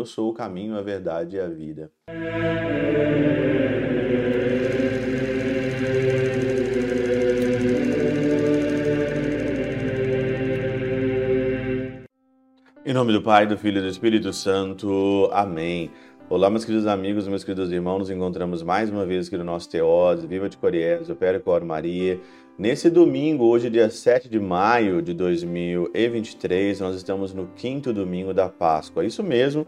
Eu sou o caminho, a verdade e a vida. Em nome do Pai, do Filho e do Espírito Santo. Amém. Olá, meus queridos amigos, meus queridos irmãos, nos encontramos mais uma vez aqui no nosso Teose, Viva de Coriés, Opera Cor Maria. Nesse domingo, hoje dia 7 de maio de 2023, nós estamos no quinto domingo da Páscoa. Isso mesmo,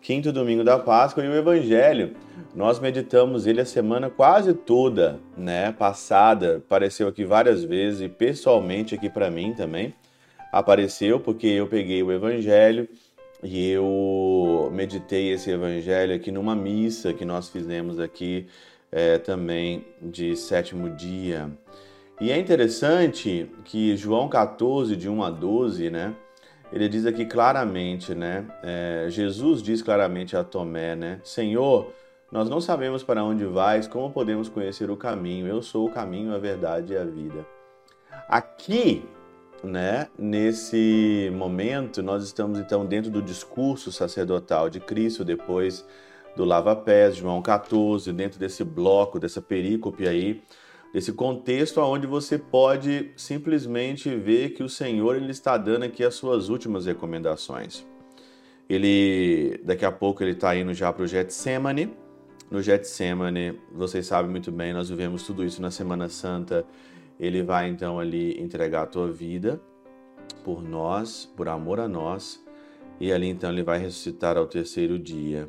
quinto domingo da Páscoa e o Evangelho. Nós meditamos ele a semana quase toda, né? Passada, apareceu aqui várias vezes e pessoalmente aqui para mim também apareceu porque eu peguei o Evangelho e eu meditei esse evangelho aqui numa missa que nós fizemos aqui é, também de sétimo dia. E é interessante que João 14, de 1 a 12, né? Ele diz aqui claramente, né? É, Jesus diz claramente a Tomé, né? Senhor, nós não sabemos para onde vais, como podemos conhecer o caminho? Eu sou o caminho, a verdade e a vida. Aqui né? Nesse momento, nós estamos então dentro do discurso sacerdotal de Cristo, depois do lava-pés, João 14, dentro desse bloco, dessa perícope aí, desse contexto onde você pode simplesmente ver que o Senhor ele está dando aqui as suas últimas recomendações. Ele, daqui a pouco, ele está indo já para o Getsemane. No Getsemane, vocês sabem muito bem, nós vivemos tudo isso na Semana Santa ele vai então ali entregar a tua vida por nós, por amor a nós, e ali então ele vai ressuscitar ao terceiro dia.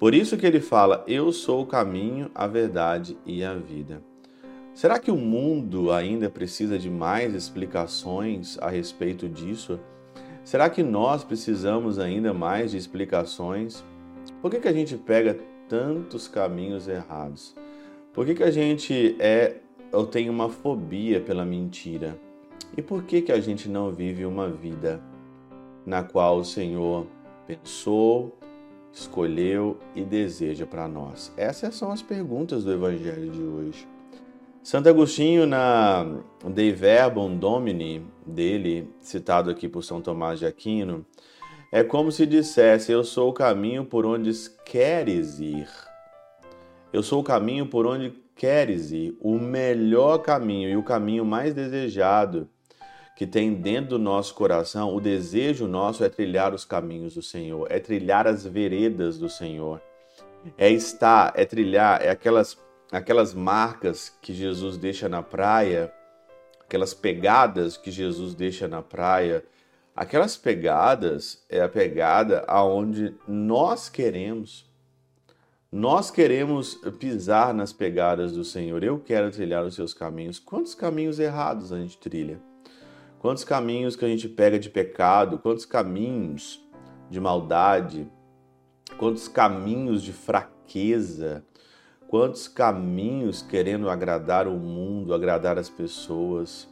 Por isso que ele fala: Eu sou o caminho, a verdade e a vida. Será que o mundo ainda precisa de mais explicações a respeito disso? Será que nós precisamos ainda mais de explicações? Por que, que a gente pega tantos caminhos errados? Por que, que a gente é eu tenho uma fobia pela mentira. E por que que a gente não vive uma vida na qual o Senhor pensou, escolheu e deseja para nós? Essas são as perguntas do evangelho de hoje. Santo Agostinho na De Verbum Domini dele, citado aqui por São Tomás de Aquino, é como se dissesse: Eu sou o caminho por onde queres ir. Eu sou o caminho por onde queres ir, o melhor caminho e o caminho mais desejado que tem dentro do nosso coração, o desejo nosso é trilhar os caminhos do Senhor, é trilhar as veredas do Senhor. É estar, é trilhar, é aquelas aquelas marcas que Jesus deixa na praia, aquelas pegadas que Jesus deixa na praia, aquelas pegadas é a pegada aonde nós queremos nós queremos pisar nas pegadas do Senhor. Eu quero trilhar os seus caminhos. Quantos caminhos errados a gente trilha? Quantos caminhos que a gente pega de pecado? Quantos caminhos de maldade? Quantos caminhos de fraqueza? Quantos caminhos querendo agradar o mundo, agradar as pessoas?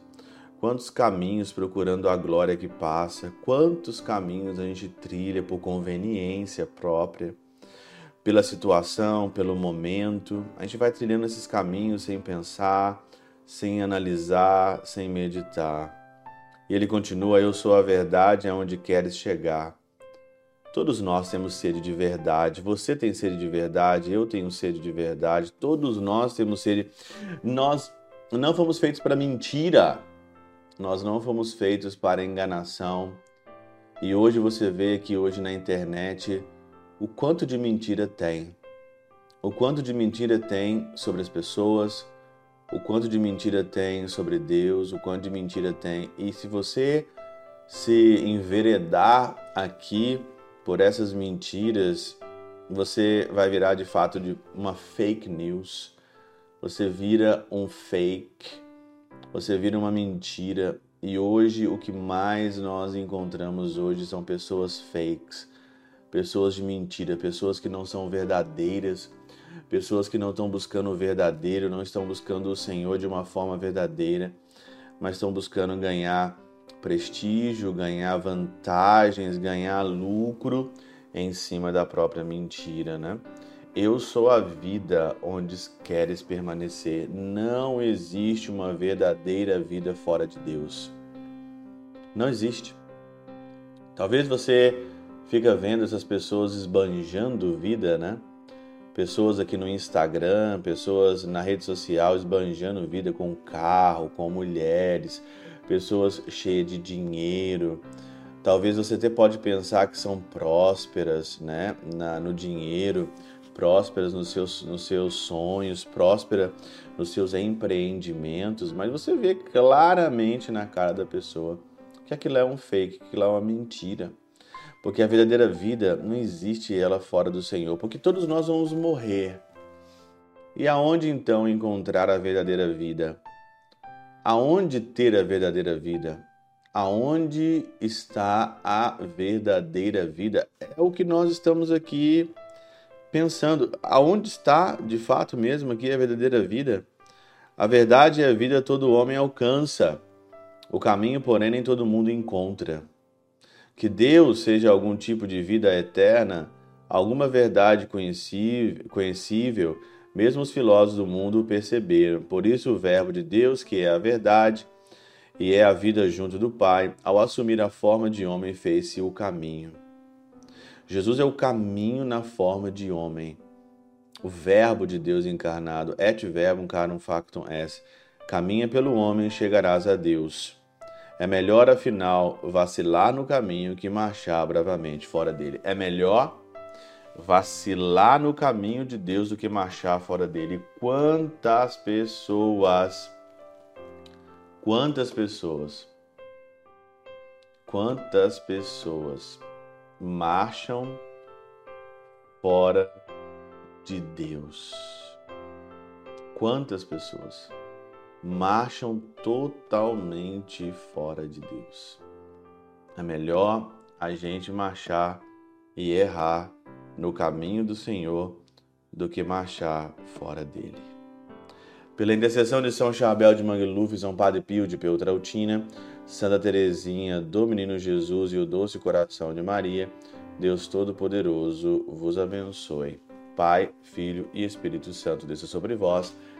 Quantos caminhos procurando a glória que passa? Quantos caminhos a gente trilha por conveniência própria? Pela situação, pelo momento. A gente vai trilhando esses caminhos sem pensar, sem analisar, sem meditar. E ele continua: Eu sou a verdade aonde queres chegar. Todos nós temos sede de verdade. Você tem sede de verdade, eu tenho sede de verdade. Todos nós temos sede. Nós não fomos feitos para mentira. Nós não fomos feitos para enganação. E hoje você vê que hoje na internet o quanto de mentira tem. O quanto de mentira tem sobre as pessoas, o quanto de mentira tem sobre Deus, o quanto de mentira tem. E se você se enveredar aqui por essas mentiras, você vai virar de fato de uma fake news. Você vira um fake, você vira uma mentira. E hoje o que mais nós encontramos hoje são pessoas fakes pessoas de mentira, pessoas que não são verdadeiras, pessoas que não estão buscando o verdadeiro, não estão buscando o Senhor de uma forma verdadeira, mas estão buscando ganhar prestígio, ganhar vantagens, ganhar lucro em cima da própria mentira, né? Eu sou a vida onde queres permanecer. Não existe uma verdadeira vida fora de Deus. Não existe. Talvez você fica vendo essas pessoas esbanjando vida, né? Pessoas aqui no Instagram, pessoas na rede social esbanjando vida com carro, com mulheres, pessoas cheias de dinheiro. Talvez você até pode pensar que são prósperas, né, Na, no dinheiro, prósperas nos seus, nos seus sonhos, próspera nos seus empreendimentos, mas você vê claramente na cara da pessoa que aquilo é um fake, que aquilo é uma mentira. Porque a verdadeira vida não existe ela fora do Senhor, porque todos nós vamos morrer. E aonde então encontrar a verdadeira vida? Aonde ter a verdadeira vida? Aonde está a verdadeira vida? É o que nós estamos aqui pensando. Aonde está de fato mesmo aqui a verdadeira vida? A verdade e a vida todo homem alcança. O caminho, porém, nem todo mundo encontra que Deus seja algum tipo de vida eterna, alguma verdade conhecível, mesmo os filósofos do mundo perceberam. Por isso, o Verbo de Deus, que é a verdade e é a vida junto do Pai, ao assumir a forma de homem, fez-se o caminho. Jesus é o caminho na forma de homem. O Verbo de Deus encarnado, et verbum carum factum est, caminha pelo homem e chegarás a Deus. É melhor, afinal, vacilar no caminho que marchar bravamente fora dele. É melhor vacilar no caminho de Deus do que marchar fora dele. Quantas pessoas, quantas pessoas, quantas pessoas marcham fora de Deus? Quantas pessoas? Marcham totalmente fora de Deus. É melhor a gente marchar e errar no caminho do Senhor do que marchar fora dele. Pela intercessão de São Chabel de Mangluf, São Padre Pio de Peltrautina, Santa Teresinha do Menino Jesus e o Doce Coração de Maria, Deus Todo-Poderoso vos abençoe. Pai, Filho e Espírito Santo desça sobre vós